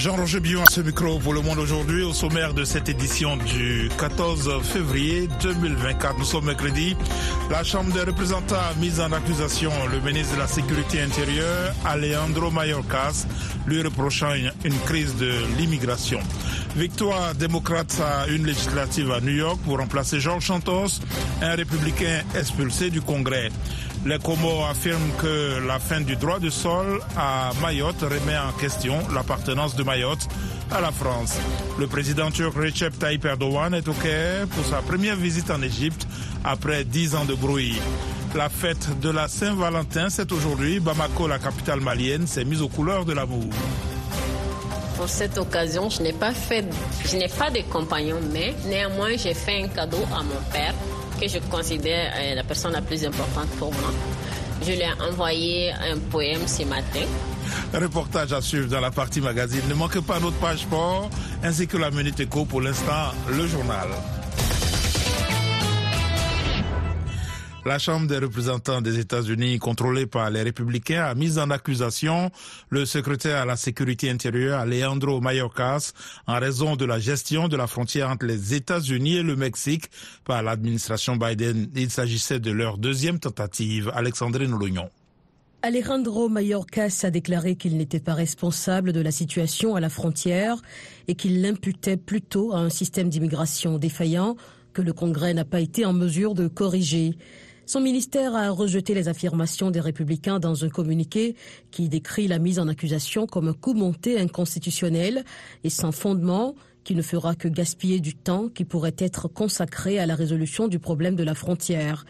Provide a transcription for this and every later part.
Jean-Roger Bion à ce micro pour le monde aujourd'hui au sommaire de cette édition du 14 février 2024. Nous sommes mercredi. La Chambre des représentants a mis en accusation le ministre de la Sécurité intérieure, Alejandro Mayorkas, lui reprochant une, crise de l'immigration. Victoire démocrate à une législative à New York pour remplacer Georges Santos, un républicain expulsé du Congrès. Les Comores affirment que la fin du droit de sol à Mayotte remet en question l'appartenance de Mayotte à la France. Le président turc Recep Tayyip Erdogan est au Caire pour sa première visite en Égypte après dix ans de bruit. La fête de la Saint-Valentin, c'est aujourd'hui. Bamako, la capitale malienne, s'est mise aux couleurs de l'amour. Pour cette occasion, je n'ai pas fait, je n'ai pas de compagnon, mais néanmoins, j'ai fait un cadeau à mon père que je considère euh, la personne la plus importante pour moi. Je lui ai envoyé un poème ce matin. Reportage à suivre dans la partie magazine. Ne manquez pas notre page sport ainsi que la Minute Éco pour l'instant, le journal. La Chambre des représentants des États-Unis, contrôlée par les républicains, a mis en accusation le secrétaire à la sécurité intérieure, Alejandro Mayorkas, en raison de la gestion de la frontière entre les États-Unis et le Mexique par l'administration Biden. Il s'agissait de leur deuxième tentative. Alexandrine Loignon. Alejandro Mayorkas a déclaré qu'il n'était pas responsable de la situation à la frontière et qu'il l'imputait plutôt à un système d'immigration défaillant que le Congrès n'a pas été en mesure de corriger. Son ministère a rejeté les affirmations des républicains dans un communiqué qui décrit la mise en accusation comme un coup monté inconstitutionnel et sans fondement qui ne fera que gaspiller du temps qui pourrait être consacré à la résolution du problème de la frontière.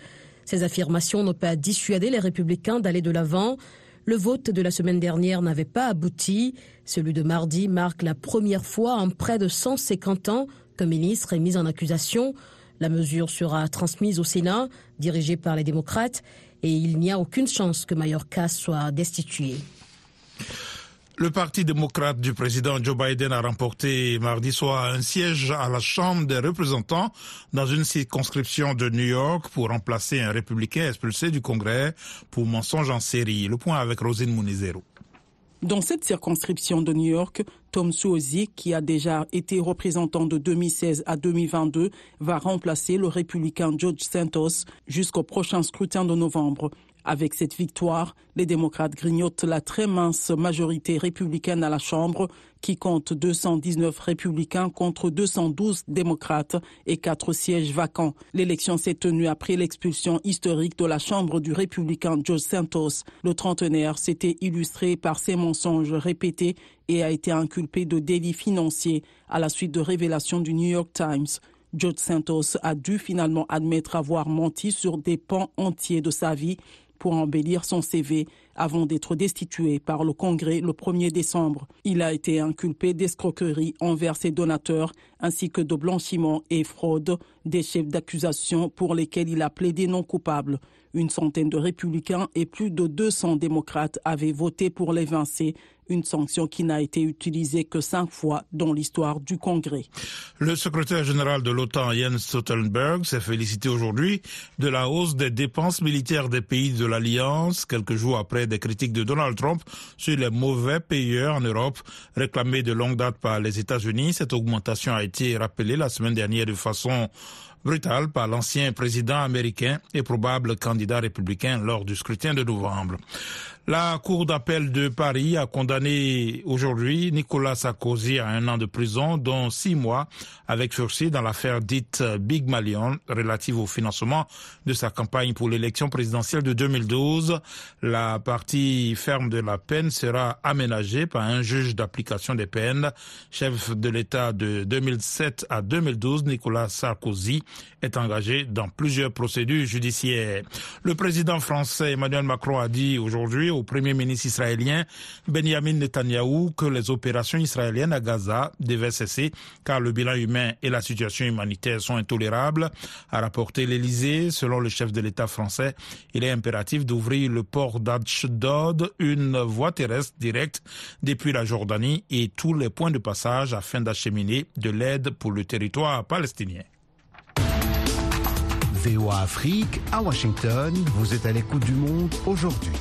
Ces affirmations n'ont pas dissuadé les républicains d'aller de l'avant. Le vote de la semaine dernière n'avait pas abouti. Celui de mardi marque la première fois en près de 150 ans qu'un ministre est mis en accusation. La mesure sera transmise au Sénat, dirigé par les démocrates, et il n'y a aucune chance que Mayorkas soit destitué. Le parti démocrate du président Joe Biden a remporté mardi soir un siège à la Chambre des représentants dans une circonscription de New York pour remplacer un républicain expulsé du Congrès pour mensonge en série. Le point avec Rosine Munizero. Dans cette circonscription de New York, Tom Suozzi, qui a déjà été représentant de 2016 à 2022, va remplacer le républicain George Santos jusqu'au prochain scrutin de novembre. Avec cette victoire, les démocrates grignotent la très mince majorité républicaine à la Chambre, qui compte 219 républicains contre 212 démocrates et quatre sièges vacants. L'élection s'est tenue après l'expulsion historique de la Chambre du républicain George Santos. Le trentenaire s'était illustré par ses mensonges répétés et a été inculpé de délits financiers à la suite de révélations du New York Times. George Santos a dû finalement admettre avoir menti sur des pans entiers de sa vie pour embellir son CV avant d'être destitué par le Congrès le 1er décembre. Il a été inculpé d'escroquerie envers ses donateurs ainsi que de blanchiment et fraude des chefs d'accusation pour lesquels il a plaidé non coupable. Une centaine de républicains et plus de 200 démocrates avaient voté pour l'évincer une sanction qui n'a été utilisée que cinq fois dans l'histoire du Congrès. Le secrétaire général de l'OTAN, Jens Stoltenberg, s'est félicité aujourd'hui de la hausse des dépenses militaires des pays de l'Alliance, quelques jours après des critiques de Donald Trump sur les mauvais payeurs en Europe, réclamées de longue date par les États-Unis. Cette augmentation a été rappelée la semaine dernière de façon brutale par l'ancien président américain et probable candidat républicain lors du scrutin de novembre. La Cour d'appel de Paris a condamné aujourd'hui Nicolas Sarkozy à un an de prison, dont six mois avec sursis dans l'affaire dite Big Malion relative au financement de sa campagne pour l'élection présidentielle de 2012. La partie ferme de la peine sera aménagée par un juge d'application des peines. Chef de l'État de 2007 à 2012, Nicolas Sarkozy est engagé dans plusieurs procédures judiciaires. Le président français Emmanuel Macron a dit aujourd'hui au premier ministre israélien Benjamin Netanyahou que les opérations israéliennes à Gaza devaient cesser car le bilan humain et la situation humanitaire sont intolérables. A rapporté l'Élysée, selon le chef de l'État français, il est impératif d'ouvrir le port d'Ashdod, une voie terrestre directe depuis la Jordanie et tous les points de passage afin d'acheminer de l'aide pour le territoire palestinien. VOA Afrique, à Washington, vous êtes à l'écoute du monde aujourd'hui.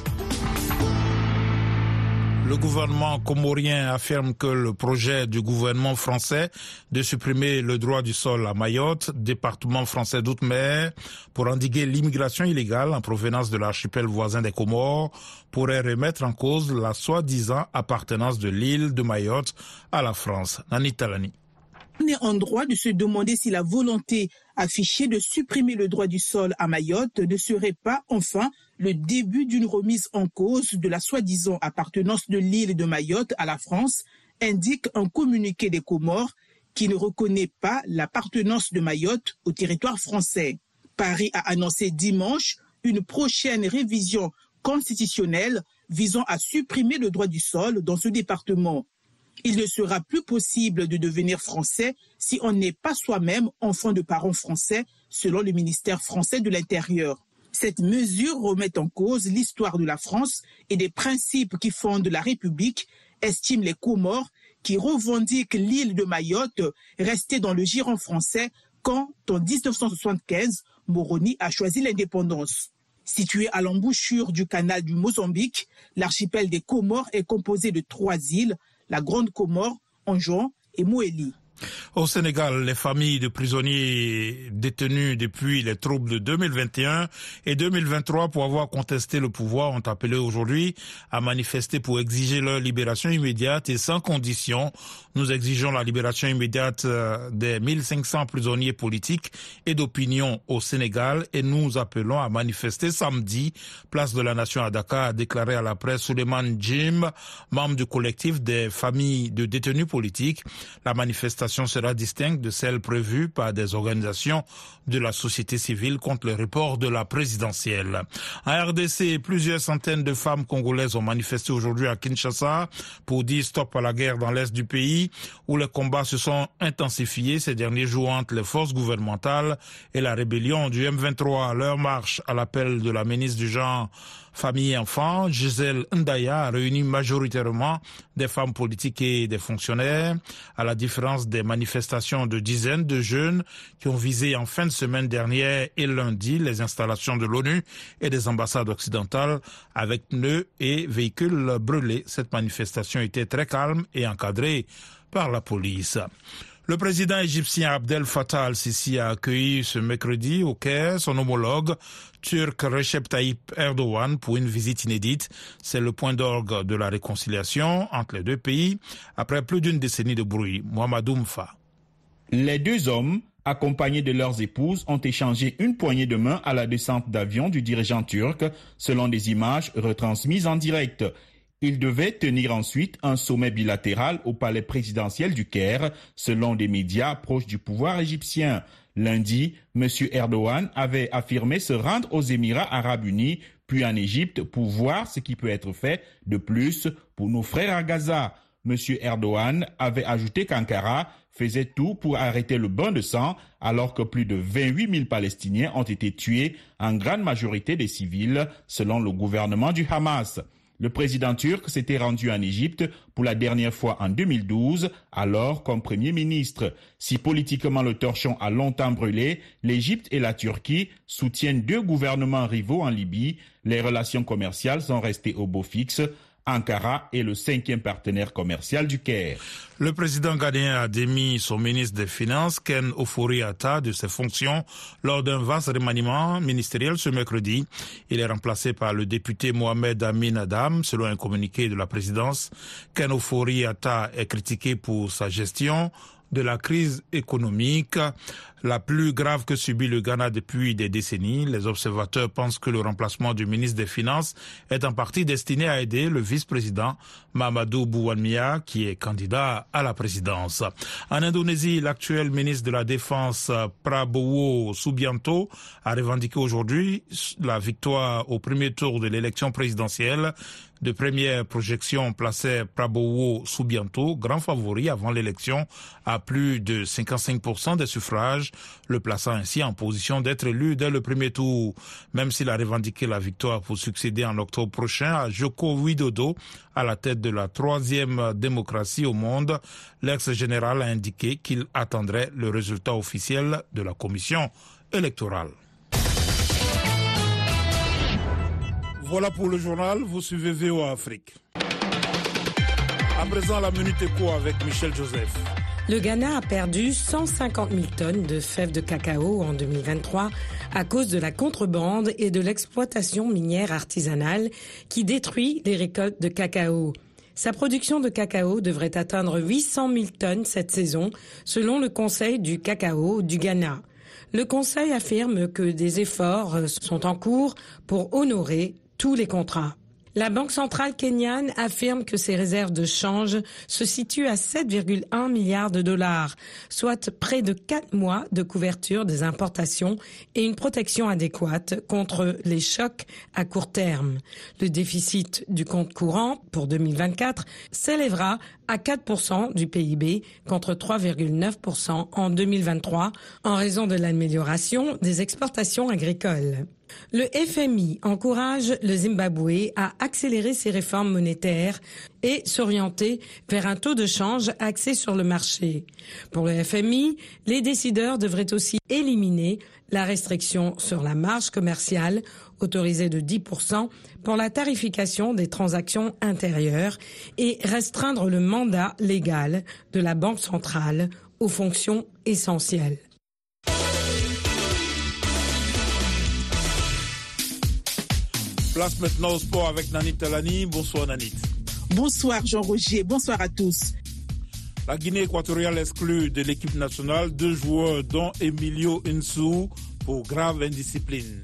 Le gouvernement comorien affirme que le projet du gouvernement français de supprimer le droit du sol à Mayotte, département français d'outre-mer, pour endiguer l'immigration illégale en provenance de l'archipel voisin des Comores, pourrait remettre en cause la soi-disant appartenance de l'île de Mayotte à la France. Nani Talani. On est en droit de se demander si la volonté affichée de supprimer le droit du sol à Mayotte ne serait pas enfin le début d'une remise en cause de la soi-disant appartenance de l'île de Mayotte à la France, indique un communiqué des Comores qui ne reconnaît pas l'appartenance de Mayotte au territoire français. Paris a annoncé dimanche une prochaine révision constitutionnelle visant à supprimer le droit du sol dans ce département. Il ne sera plus possible de devenir français si on n'est pas soi-même enfant de parents français, selon le ministère français de l'Intérieur. Cette mesure remet en cause l'histoire de la France et des principes qui fondent la République, estiment les Comores, qui revendiquent l'île de Mayotte restée dans le giron français quand, en 1975, Moroni a choisi l'indépendance. Situé à l'embouchure du canal du Mozambique, l'archipel des Comores est composé de trois îles, la Grande Comore, Anjouan et Moélie. Au Sénégal, les familles de prisonniers détenus depuis les troubles de 2021 et 2023 pour avoir contesté le pouvoir ont appelé aujourd'hui à manifester pour exiger leur libération immédiate et sans condition. Nous exigeons la libération immédiate euh, des 1500 prisonniers politiques et d'opinion au Sénégal et nous appelons à manifester samedi, place de la Nation à Dakar, a déclaré à la presse Suleiman Jim, membre du collectif des familles de détenus politiques. La manifestation sera distincte de celle prévue par des organisations de la société civile contre le report de la présidentielle. En RDC, plusieurs centaines de femmes congolaises ont manifesté aujourd'hui à Kinshasa pour dire stop à la guerre dans l'est du pays où les combats se sont intensifiés ces derniers jours entre les forces gouvernementales et la rébellion du M23. Leur marche à l'appel de la ministre du genre Famille et enfants, Gisèle Ndaya a réuni majoritairement des femmes politiques et des fonctionnaires, à la différence des manifestations de dizaines de jeunes qui ont visé en fin de semaine dernière et lundi les installations de l'ONU et des ambassades occidentales avec pneus et véhicules brûlés. Cette manifestation était très calme et encadrée par la police. Le président égyptien Abdel Fattah al-Sisi a accueilli ce mercredi au Caire son homologue turc Recep Tayyip Erdogan pour une visite inédite. C'est le point d'orgue de la réconciliation entre les deux pays après plus d'une décennie de bruit. Mohamed Oumfa. Les deux hommes, accompagnés de leurs épouses, ont échangé une poignée de main à la descente d'avion du dirigeant turc, selon des images retransmises en direct. Il devait tenir ensuite un sommet bilatéral au palais présidentiel du Caire, selon des médias proches du pouvoir égyptien. Lundi, M. Erdogan avait affirmé se rendre aux Émirats arabes unis, puis en Égypte, pour voir ce qui peut être fait de plus pour nos frères à Gaza. M. Erdogan avait ajouté qu'Ankara faisait tout pour arrêter le bain de sang alors que plus de 28 000 Palestiniens ont été tués, en grande majorité des civils, selon le gouvernement du Hamas. Le président turc s'était rendu en Égypte pour la dernière fois en 2012, alors comme Premier ministre. Si politiquement le torchon a longtemps brûlé, l'Égypte et la Turquie soutiennent deux gouvernements rivaux en Libye. Les relations commerciales sont restées au beau fixe. Ankara est le cinquième partenaire commercial du Caire. Le président ghanéen a démis son ministre des Finances, Ken Ofori-Atta, de ses fonctions lors d'un vaste remaniement ministériel ce mercredi. Il est remplacé par le député Mohamed Amin Adam, selon un communiqué de la présidence. Ken Ofori-Atta est critiqué pour sa gestion de la crise économique la plus grave que subit le Ghana depuis des décennies. Les observateurs pensent que le remplacement du ministre des Finances est en partie destiné à aider le vice-président Mamadou Bouwanmia, qui est candidat à la présidence. En Indonésie, l'actuel ministre de la Défense Prabowo Subianto a revendiqué aujourd'hui la victoire au premier tour de l'élection présidentielle de première projection plaçait Prabowo Subianto, grand favori avant l'élection, à plus de 55% des suffrages, le plaçant ainsi en position d'être élu dès le premier tour. Même s'il a revendiqué la victoire pour succéder en octobre prochain à Joko Widodo à la tête de la troisième démocratie au monde, l'ex-général a indiqué qu'il attendrait le résultat officiel de la commission électorale. Voilà pour le journal, vous suivez VOA Afrique. À présent, la Minute Éco avec Michel Joseph. Le Ghana a perdu 150 000 tonnes de fèves de cacao en 2023 à cause de la contrebande et de l'exploitation minière artisanale qui détruit les récoltes de cacao. Sa production de cacao devrait atteindre 800 000 tonnes cette saison, selon le Conseil du cacao du Ghana. Le Conseil affirme que des efforts sont en cours pour honorer tous les contrats. La Banque centrale kenyane affirme que ses réserves de change se situent à 7,1 milliards de dollars, soit près de quatre mois de couverture des importations et une protection adéquate contre les chocs à court terme. Le déficit du compte courant pour 2024 s'élèvera à 4% du PIB contre 3,9% en 2023 en raison de l'amélioration des exportations agricoles. Le FMI encourage le Zimbabwe à accélérer ses réformes monétaires et s'orienter vers un taux de change axé sur le marché. Pour le FMI, les décideurs devraient aussi éliminer la restriction sur la marge commerciale autorisée de 10% pour la tarification des transactions intérieures et restreindre le mandat légal de la Banque centrale aux fonctions essentielles. Place maintenant au sport avec Nanit Talani. Bonsoir Nanit. Bonsoir Jean-Roger, bonsoir à tous. La Guinée équatoriale exclut de l'équipe nationale deux joueurs dont Emilio Insou pour grave indiscipline.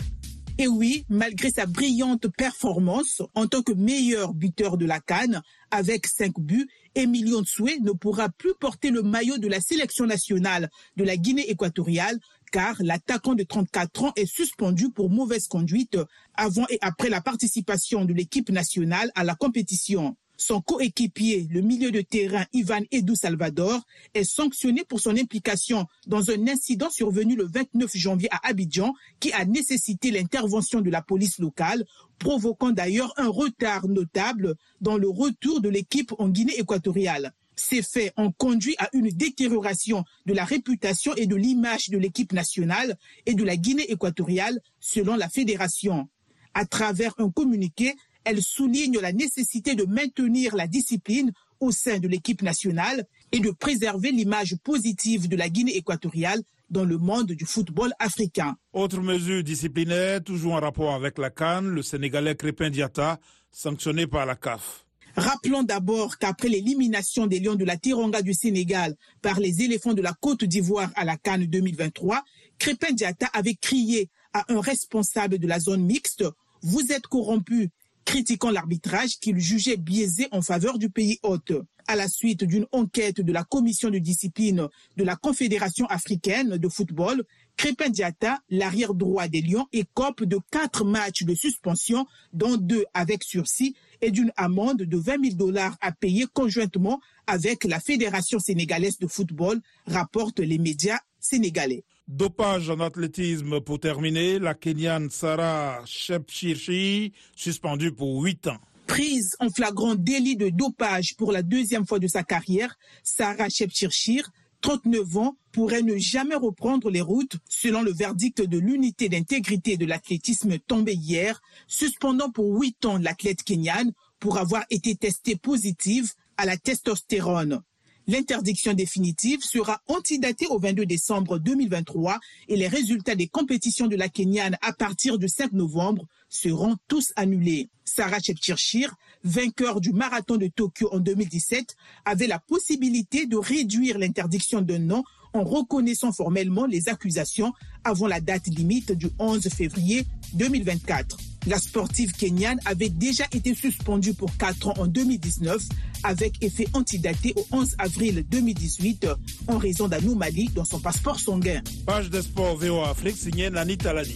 Et oui, malgré sa brillante performance en tant que meilleur buteur de la Cannes, avec cinq buts, Emilio Nsoué ne pourra plus porter le maillot de la sélection nationale de la Guinée équatoriale car l'attaquant de 34 ans est suspendu pour mauvaise conduite avant et après la participation de l'équipe nationale à la compétition. Son coéquipier, le milieu de terrain Ivan Edu Salvador, est sanctionné pour son implication dans un incident survenu le 29 janvier à Abidjan qui a nécessité l'intervention de la police locale, provoquant d'ailleurs un retard notable dans le retour de l'équipe en Guinée équatoriale. Ces faits ont conduit à une détérioration de la réputation et de l'image de l'équipe nationale et de la Guinée équatoriale, selon la fédération. À travers un communiqué, elle souligne la nécessité de maintenir la discipline au sein de l'équipe nationale et de préserver l'image positive de la Guinée équatoriale dans le monde du football africain. Autre mesure disciplinaire, toujours en rapport avec la Cannes, le Sénégalais Crépin Diata, sanctionné par la CAF. Rappelons d'abord qu'après l'élimination des Lions de la Tironga du Sénégal par les éléphants de la Côte d'Ivoire à la Cannes 2023, Crépin Diata avait crié à un responsable de la zone mixte Vous êtes corrompu, critiquant l'arbitrage qu'il jugeait biaisé en faveur du pays hôte. À la suite d'une enquête de la commission de discipline de la Confédération africaine de football, Crépin Diata, l'arrière droit des Lions, écope de quatre matchs de suspension, dont deux avec sursis, et d'une amende de 20 000 dollars à payer conjointement avec la Fédération sénégalaise de football, rapportent les médias sénégalais. Dopage en athlétisme pour terminer, la Kenyane Sarah Shepchirchi, suspendue pour 8 ans. Prise en flagrant délit de dopage pour la deuxième fois de sa carrière, Sarah Shepchirchir 39 ans, pourrait ne jamais reprendre les routes, selon le verdict de l'unité d'intégrité de l'athlétisme tombé hier, suspendant pour 8 ans l'athlète kenyane pour avoir été testée positive à la testostérone. L'interdiction définitive sera antidatée au 22 décembre 2023 et les résultats des compétitions de la Kenyane à partir du 5 novembre seront tous annulés. Sarah Chepchirchir, vainqueur du marathon de Tokyo en 2017, avait la possibilité de réduire l'interdiction d'un an en reconnaissant formellement les accusations avant la date limite du 11 février 2024. La sportive kenyane avait déjà été suspendue pour 4 ans en 2019 avec effet antidaté au 11 avril 2018 en raison d'anomalies dans son passeport sanguin. Page de sport VO Afrique signée Nani Talani.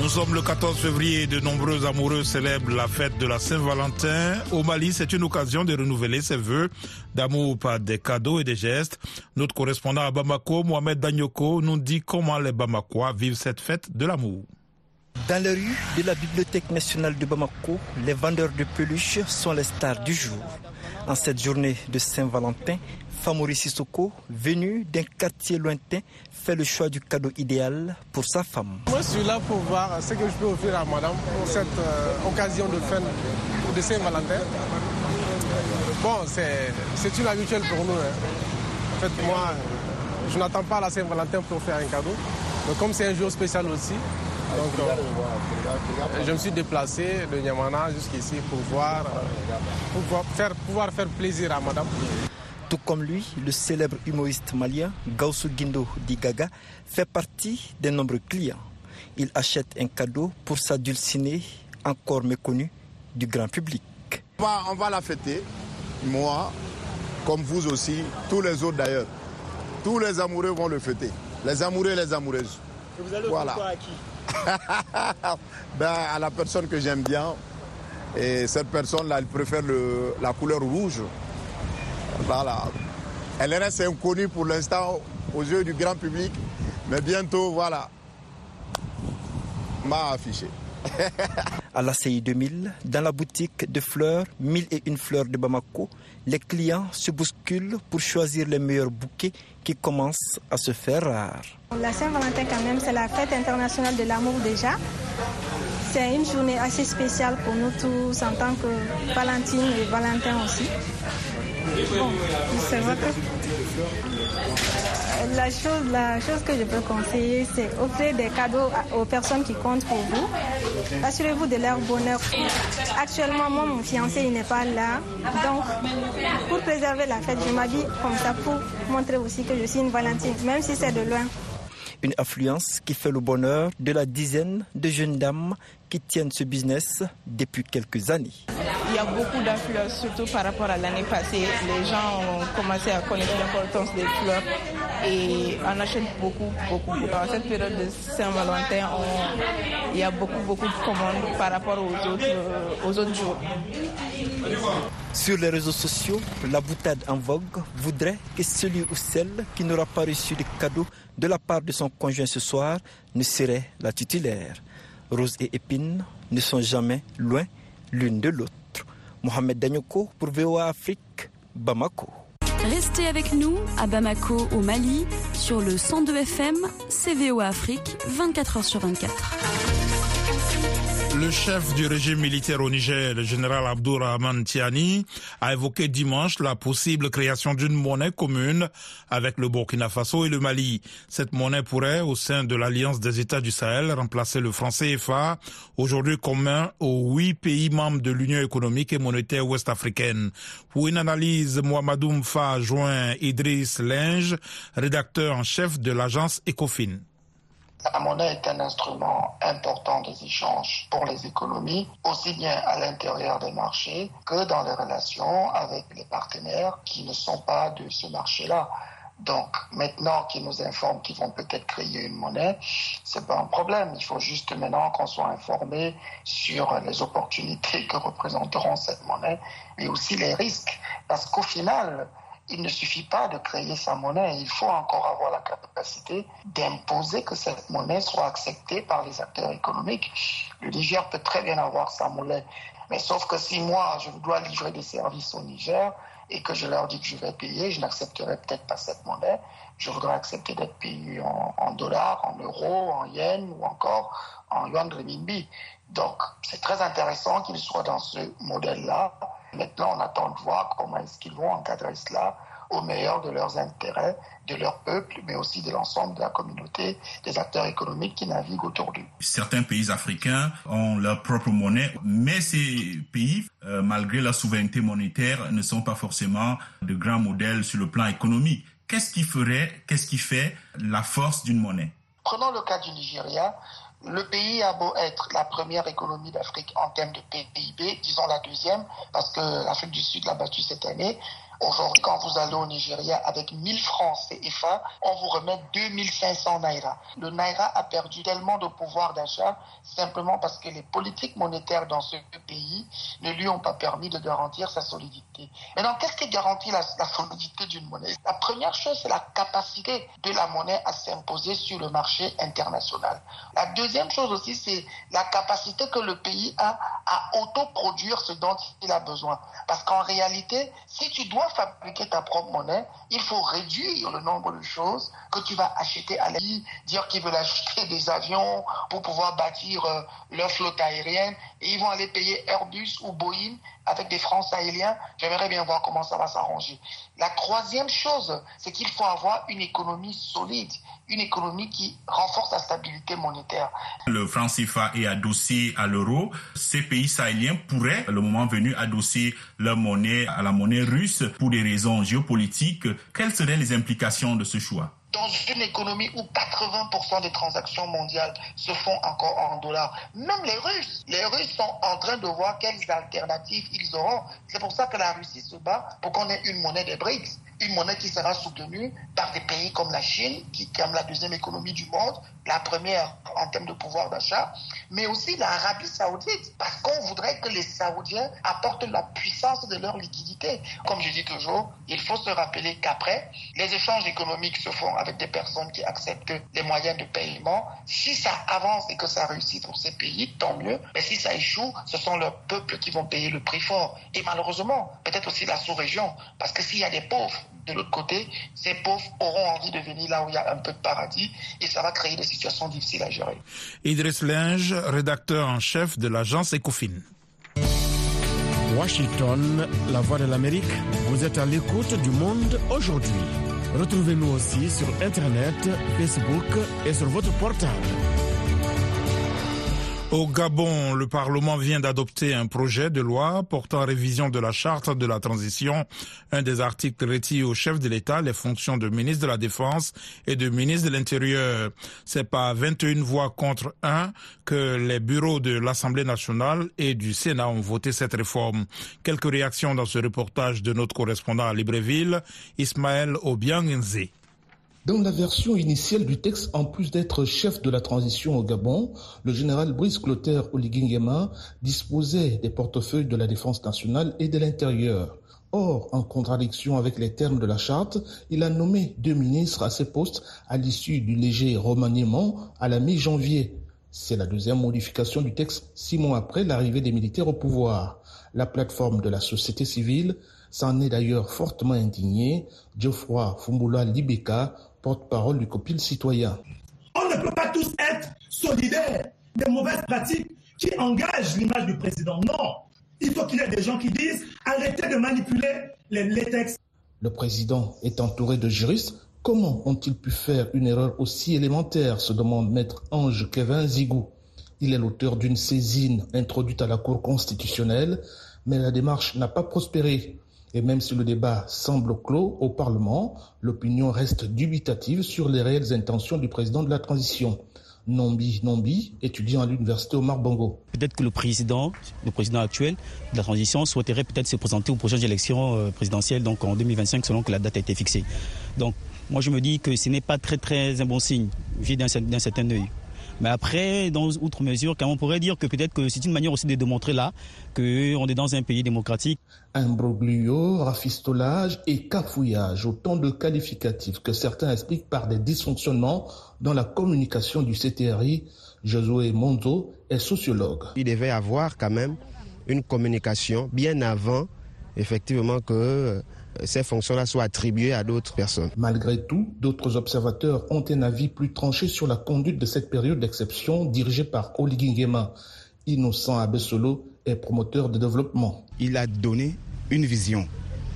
Nous sommes le 14 février et de nombreux amoureux célèbrent la fête de la Saint-Valentin. Au Mali, c'est une occasion de renouveler ses vœux d'amour par des cadeaux et des gestes. Notre correspondant à Bamako, Mohamed Danyoko, nous dit comment les Bamakois vivent cette fête de l'amour. Dans les rues de la Bibliothèque nationale de Bamako, les vendeurs de peluches sont les stars du jour. En cette journée de Saint-Valentin, Famori Sissoko, venu d'un quartier lointain, fait le choix du cadeau idéal pour sa femme. Moi, je suis là pour voir ce que je peux offrir à madame pour cette euh, occasion de fin de Saint-Valentin. Bon, c'est une habituelle pour nous. Hein. En fait, moi, je n'attends pas la Saint-Valentin pour faire un cadeau. Mais comme c'est un jour spécial aussi, donc, euh, je me suis déplacé de Niamana jusqu'ici pour voir, pour pouvoir faire, pouvoir faire plaisir à madame. Tout comme lui, le célèbre humoriste malien Gaussou Guindo Digaga fait partie des nombreux clients. Il achète un cadeau pour sa dulcinée encore méconnue du grand public. On va, la fêter, moi, comme vous aussi, tous les autres d'ailleurs. Tous les amoureux vont le fêter. Les amoureux et les amoureuses. vous allez voilà. à qui? ben, À la personne que j'aime bien. Et cette personne-là, elle préfère la couleur rouge. Voilà. Elle reste inconnue pour l'instant aux yeux du grand public, mais bientôt, voilà, m'a affiché. à la CI 2000, dans la boutique de fleurs 1001 fleurs de Bamako, les clients se bousculent pour choisir les meilleurs bouquets qui commencent à se faire rares. La Saint-Valentin quand même, c'est la fête internationale de l'amour déjà. C'est une journée assez spéciale pour nous tous en tant que Valentine et Valentin aussi. Bon, c'est vrai la chose, la chose que je peux conseiller, c'est offrir des cadeaux aux personnes qui comptent pour vous. Assurez-vous de leur bonheur. Actuellement, moi, mon fiancé, il n'est pas là. Donc, pour préserver la fête, je m'habille comme ça pour montrer aussi que je suis une Valentine, même si c'est de loin. Une affluence qui fait le bonheur de la dizaine de jeunes dames qui tiennent ce business depuis quelques années. Il y a beaucoup d'affluence, surtout par rapport à l'année passée. Les gens ont commencé à connaître l'importance des fleurs et en achètent beaucoup, beaucoup. Dans cette période de Saint-Valentin, il y a beaucoup, beaucoup de commandes par rapport aux autres, aux autres jours. Sur les réseaux sociaux, la boutade en vogue voudrait que celui ou celle qui n'aura pas reçu de cadeau de la part de son conjoint ce soir ne serait la titulaire. Rose et Épine ne sont jamais loin l'une de l'autre. Mohamed Danyoko pour VOA Afrique, Bamako. Restez avec nous à Bamako au Mali sur le 102 FM, CVO Afrique, 24h sur 24. Le chef du régime militaire au Niger, le général Abdourahman Tiani, a évoqué dimanche la possible création d'une monnaie commune avec le Burkina Faso et le Mali. Cette monnaie pourrait, au sein de l'Alliance des États du Sahel, remplacer le franc CFA, aujourd'hui commun aux huit pays membres de l'Union économique et monétaire ouest-africaine. Pour une analyse, Mohamedou Mfa joint Idriss Linge, rédacteur en chef de l'agence Ecofin. La monnaie est un instrument important des échanges pour les économies, aussi bien à l'intérieur des marchés que dans les relations avec les partenaires qui ne sont pas de ce marché-là. Donc maintenant qu'ils nous informent qu'ils vont peut-être créer une monnaie, c'est pas un problème. Il faut juste maintenant qu'on soit informé sur les opportunités que représenteront cette monnaie et aussi les risques. Parce qu'au final, il ne suffit pas de créer sa monnaie, il faut encore avoir la capacité d'imposer que cette monnaie soit acceptée par les acteurs économiques. Le Niger peut très bien avoir sa monnaie, mais sauf que si moi, je dois livrer des services au Niger et que je leur dis que je vais payer, je n'accepterai peut-être pas cette monnaie. Je voudrais accepter d'être payé en, dollars, en euros, en yens ou encore en yuan renminbi. Donc, c'est très intéressant qu'ils soient dans ce modèle-là Maintenant, on attend de voir comment est-ce qu'ils vont encadrer cela au meilleur de leurs intérêts, de leur peuple, mais aussi de l'ensemble de la communauté, des acteurs économiques qui naviguent autour d'eux. Certains pays africains ont leur propre monnaie, mais ces pays, euh, malgré la souveraineté monétaire, ne sont pas forcément de grands modèles sur le plan économique. Qu'est-ce qui ferait, qu'est-ce qui fait la force d'une monnaie? Prenons le cas du Nigeria. Le pays a beau être la première économie d'Afrique en termes de PIB, disons la deuxième, parce que l'Afrique du Sud l'a battu cette année. Aujourd'hui, quand vous allez au Nigeria avec 1000 francs CFA, on vous remet 2500 naira. Le naira a perdu tellement de pouvoir d'achat simplement parce que les politiques monétaires dans ce pays ne lui ont pas permis de garantir sa solidité. Maintenant, qu'est-ce qui garantit la, la solidité d'une monnaie? La première chose, c'est la capacité de la monnaie à s'imposer sur le marché international. La deuxième chose aussi, c'est la capacité que le pays a à autoproduire ce dont il a besoin. Parce qu'en réalité, si tu dois fabriquer ta propre monnaie, il faut réduire le nombre de choses que tu vas acheter à la dire qu'ils veulent acheter des avions pour pouvoir bâtir euh, leur flotte aérienne et ils vont aller payer Airbus ou Boeing avec des francs sahéliens. J'aimerais bien voir comment ça va s'arranger. La troisième chose, c'est qu'il faut avoir une économie solide, une économie qui renforce la stabilité monétaire. Le franc CFA est adossé à l'euro. Ces pays sahéliens pourraient, le moment venu, adosser leur monnaie à la monnaie russe pour des raisons géopolitiques. Quelles seraient les implications de ce choix? Dans une économie où 80% des transactions mondiales se font encore en dollars. Même les Russes, les Russes sont en train de voir quelles alternatives ils auront. C'est pour ça que la Russie se bat pour qu'on ait une monnaie des BRICS une monnaie qui sera soutenue par des pays comme la Chine, qui est la deuxième économie du monde, la première en termes de pouvoir d'achat, mais aussi l'Arabie saoudite, parce qu'on voudrait que les Saoudiens apportent la puissance de leur liquidité. Comme je dis toujours, il faut se rappeler qu'après, les échanges économiques se font avec des personnes qui acceptent les moyens de paiement. Si ça avance et que ça réussit pour ces pays, tant mieux. Mais si ça échoue, ce sont leurs peuples qui vont payer le prix fort. Et malheureusement, peut-être aussi la sous-région, parce que s'il y a des pauvres de l'autre côté, ces pauvres auront envie de venir là où il y a un peu de paradis et ça va créer des situations difficiles à gérer. Idriss Linge, rédacteur en chef de l'agence Ecofin. Washington, la voix de l'Amérique, vous êtes à l'écoute du monde aujourd'hui. Retrouvez-nous aussi sur Internet, Facebook et sur votre portable. Au Gabon, le Parlement vient d'adopter un projet de loi portant révision de la charte de la transition. Un des articles retire au chef de l'État les fonctions de ministre de la Défense et de ministre de l'Intérieur. C'est par 21 voix contre 1 que les bureaux de l'Assemblée nationale et du Sénat ont voté cette réforme. Quelques réactions dans ce reportage de notre correspondant à Libreville, Ismaël Obiangenze. Dans la version initiale du texte, en plus d'être chef de la transition au Gabon, le général Brice Clotaire Oligingema disposait des portefeuilles de la défense nationale et de l'intérieur. Or, en contradiction avec les termes de la charte, il a nommé deux ministres à ces postes à l'issue du léger remaniement à la mi-janvier. C'est la deuxième modification du texte six mois après l'arrivée des militaires au pouvoir. La plateforme de la société civile s'en est d'ailleurs fortement indignée. Geoffroy Fumbula Libeka porte-parole du COPIL citoyen. On ne peut pas tous être solidaires des mauvaises pratiques qui engagent l'image du président. Non, il faut qu'il y ait des gens qui disent arrêtez de manipuler les, les textes. Le président est entouré de juristes. Comment ont-ils pu faire une erreur aussi élémentaire se demande maître Ange Kevin Zigou. Il est l'auteur d'une saisine introduite à la Cour constitutionnelle, mais la démarche n'a pas prospéré. Et même si le débat semble clos au Parlement, l'opinion reste dubitative sur les réelles intentions du président de la transition. Nombi Nombi, étudiant à l'université Omar Bongo. Peut-être que le président, le président actuel de la transition souhaiterait peut-être se présenter aux prochaines élections euh, présidentielles, donc en 2025, selon que la date a été fixée. Donc, moi, je me dis que ce n'est pas très, très un bon signe, vu d'un certain œil. Mais après, dans outre mesure, on pourrait dire que peut-être que c'est une manière aussi de démontrer là qu'on est dans un pays démocratique. Imbroglio, rafistolage et cafouillage, autant de qualificatifs que certains expliquent par des dysfonctionnements dans la communication du CTRI. Josué Monzo est sociologue. Il devait avoir quand même une communication bien avant, effectivement, que ces fonctions-là soient attribuées à d'autres personnes. Malgré tout, d'autres observateurs ont un avis plus tranché sur la conduite de cette période d'exception dirigée par Oligui Nguema. Innocent Abessolo est promoteur de développement. Il a donné une vision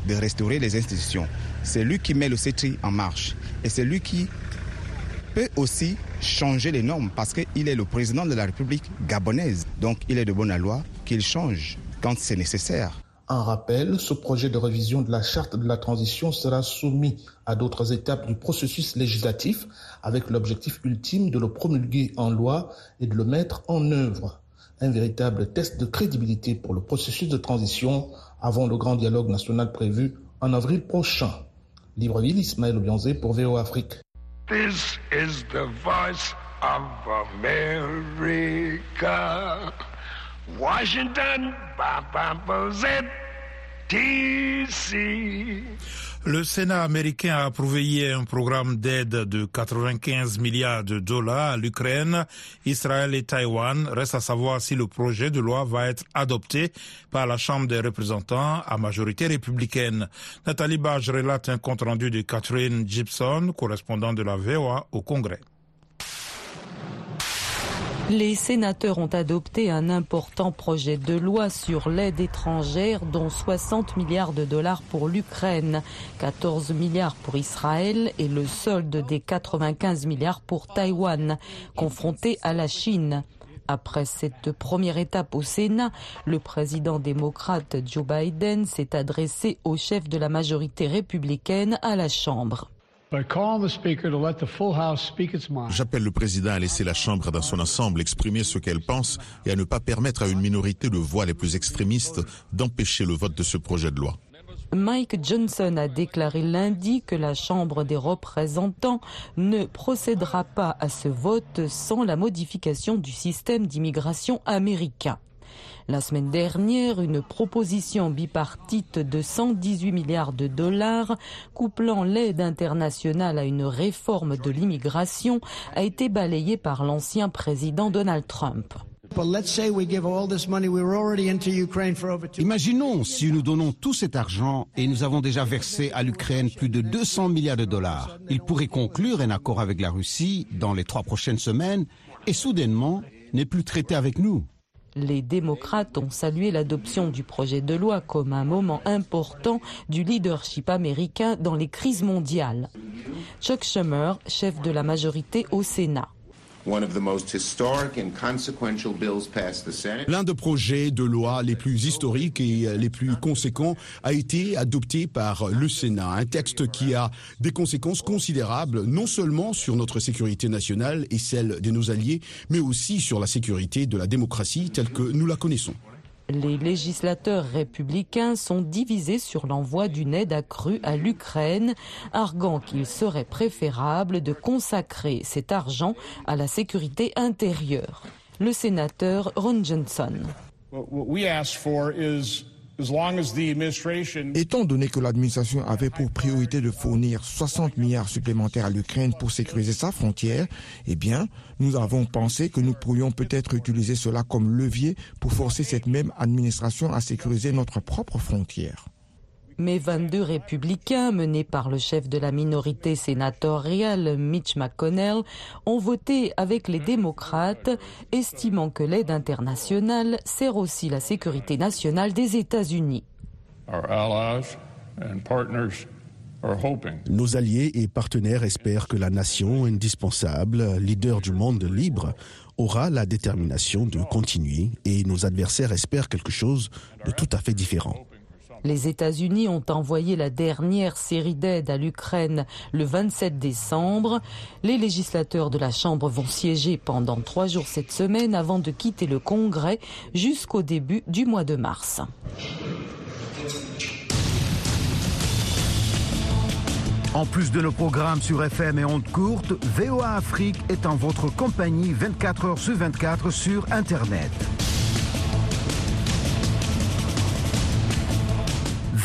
de restaurer les institutions. C'est lui qui met le CETRI en marche. Et c'est lui qui peut aussi changer les normes parce qu'il est le président de la République gabonaise. Donc il est de bonne loi qu'il change quand c'est nécessaire. En rappel, ce projet de révision de la charte de la transition sera soumis à d'autres étapes du processus législatif avec l'objectif ultime de le promulguer en loi et de le mettre en œuvre. Un véritable test de crédibilité pour le processus de transition avant le grand dialogue national prévu en avril prochain. Libreville, Ismaël Obianzé pour VO Afrique. This is the voice of America. Washington, DC. Le Sénat américain a approuvé hier un programme d'aide de 95 milliards de dollars à l'Ukraine, Israël et Taïwan. Reste à savoir si le projet de loi va être adopté par la Chambre des représentants à majorité républicaine. Nathalie Bage relate un compte rendu de Catherine Gibson, correspondant de la VOA au Congrès. Les sénateurs ont adopté un important projet de loi sur l'aide étrangère, dont 60 milliards de dollars pour l'Ukraine, 14 milliards pour Israël et le solde des 95 milliards pour Taïwan, confronté à la Chine. Après cette première étape au Sénat, le président démocrate Joe Biden s'est adressé au chef de la majorité républicaine à la Chambre. J'appelle le président à laisser la Chambre dans son ensemble exprimer ce qu'elle pense et à ne pas permettre à une minorité de voix les plus extrémistes d'empêcher le vote de ce projet de loi. Mike Johnson a déclaré lundi que la Chambre des représentants ne procédera pas à ce vote sans la modification du système d'immigration américain. La semaine dernière, une proposition bipartite de 118 milliards de dollars, couplant l'aide internationale à une réforme de l'immigration, a été balayée par l'ancien président Donald Trump. Imaginons si nous donnons tout cet argent et nous avons déjà versé à l'Ukraine plus de 200 milliards de dollars. Il pourrait conclure un accord avec la Russie dans les trois prochaines semaines et soudainement n'est plus traité avec nous. Les démocrates ont salué l'adoption du projet de loi comme un moment important du leadership américain dans les crises mondiales. Chuck Schumer, chef de la majorité au Sénat. L'un des projets de loi les plus historiques et les plus conséquents a été adopté par le Sénat. Un texte qui a des conséquences considérables non seulement sur notre sécurité nationale et celle de nos alliés, mais aussi sur la sécurité de la démocratie telle que nous la connaissons. Les législateurs républicains sont divisés sur l'envoi d'une aide accrue à l'Ukraine, arguant qu'il serait préférable de consacrer cet argent à la sécurité intérieure. Le sénateur Ron Johnson. Étant donné que l'administration avait pour priorité de fournir 60 milliards supplémentaires à l'Ukraine pour sécuriser sa frontière, eh bien, nous avons pensé que nous pourrions peut-être utiliser cela comme levier pour forcer cette même administration à sécuriser notre propre frontière. Mais 22 républicains, menés par le chef de la minorité sénatoriale, Mitch McConnell, ont voté avec les démocrates, estimant que l'aide internationale sert aussi la sécurité nationale des États-Unis. Nos alliés et partenaires espèrent que la nation indispensable, leader du monde libre, aura la détermination de continuer et nos adversaires espèrent quelque chose de tout à fait différent. Les États-Unis ont envoyé la dernière série d'aides à l'Ukraine le 27 décembre. Les législateurs de la Chambre vont siéger pendant trois jours cette semaine avant de quitter le Congrès jusqu'au début du mois de mars. En plus de nos programmes sur FM et ondes courtes, VOA Afrique est en votre compagnie 24 heures sur 24 sur Internet.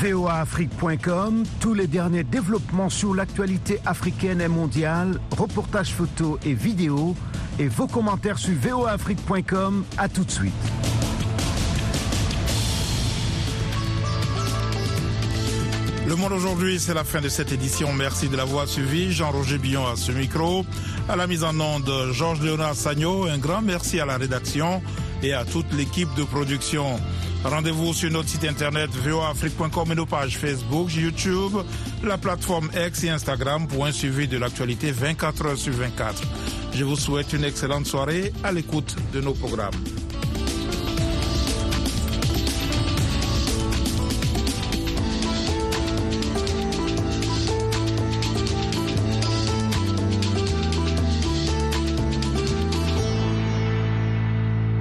voaafrique.com, tous les derniers développements sur l'actualité africaine et mondiale, reportages photos et vidéos, et vos commentaires sur voaafrique.com. À tout de suite. Le monde aujourd'hui, c'est la fin de cette édition. Merci de l'avoir suivi. Jean-Roger Billon à ce micro. À la mise en onde, Georges Léonard Sagno. Un grand merci à la rédaction et à toute l'équipe de production. Rendez-vous sur notre site internet voafrique.com et nos pages Facebook, YouTube, la plateforme X et Instagram pour un suivi de l'actualité 24 heures sur 24. Je vous souhaite une excellente soirée à l'écoute de nos programmes.